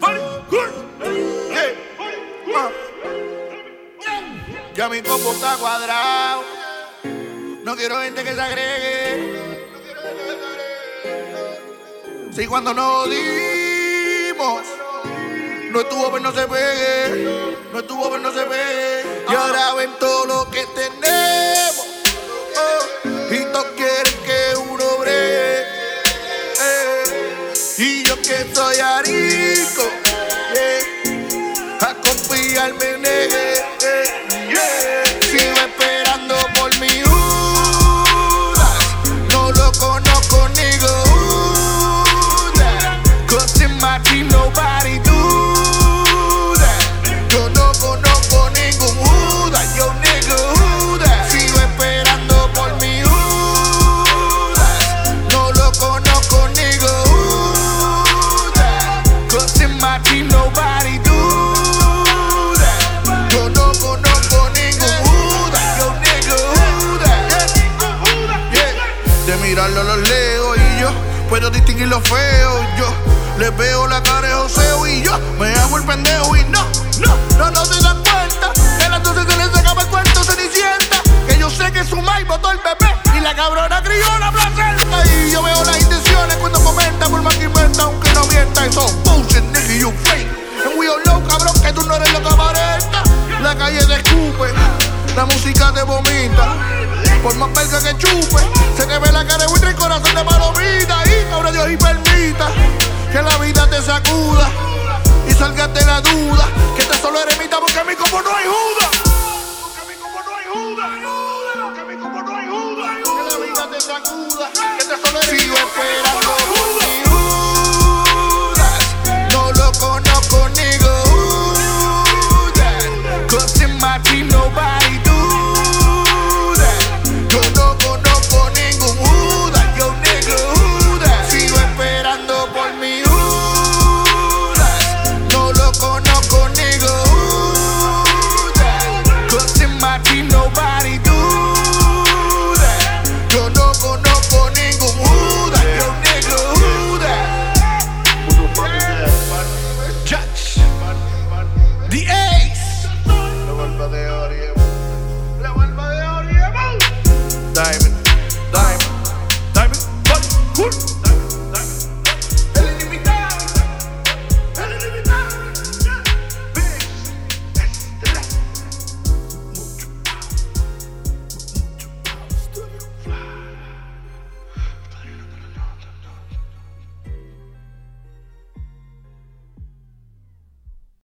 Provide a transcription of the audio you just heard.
Funny, Ya mi copo está cuadrado. No quiero gente que se agregue. Si cuando nos dimos, no estuvo, pues no se pegue. No estuvo, pues no se pegue. Y ahora ven todo lo que tenemos. Que soy arico. yeah, a confiar me negué. My nobody do that. Yo no conozco ningún Judas. Yo nigga Judas. Yeah. De mirarlo los leo y yo puedo distinguir lo feo. Yo le veo la cara de Joseo y yo me hago el pendejo y no, no, no, no se dan cuenta. Que a las 12 se les acaba el cuento cenicienta. Que yo sé que su mai botó el bebé y la cabrona crió la placenta. Y yo veo las intenciones cuando comenta por más que inventa, aunque no mienta. Bullshit, nigga, you fake. And we all know, cabrón, que tú no eres lo que aparenta. La calle te escupe, la música te vomita. Por más verga que chupe, se te ve la cara de buitre y corazón de palomita. Y cabrón Dios y permita que la vida te sacuda y salgas de la duda. Que te solo eremita porque a mí como no hay juda. Porque a mí como no hay juda. Porque a mí como no hay juda. Que la vida te sacuda, que te solo. ti nobody do that. Yo no conozco ningún Judas, yo nigga who that? Judge, the ace. La vuelta de Diamond.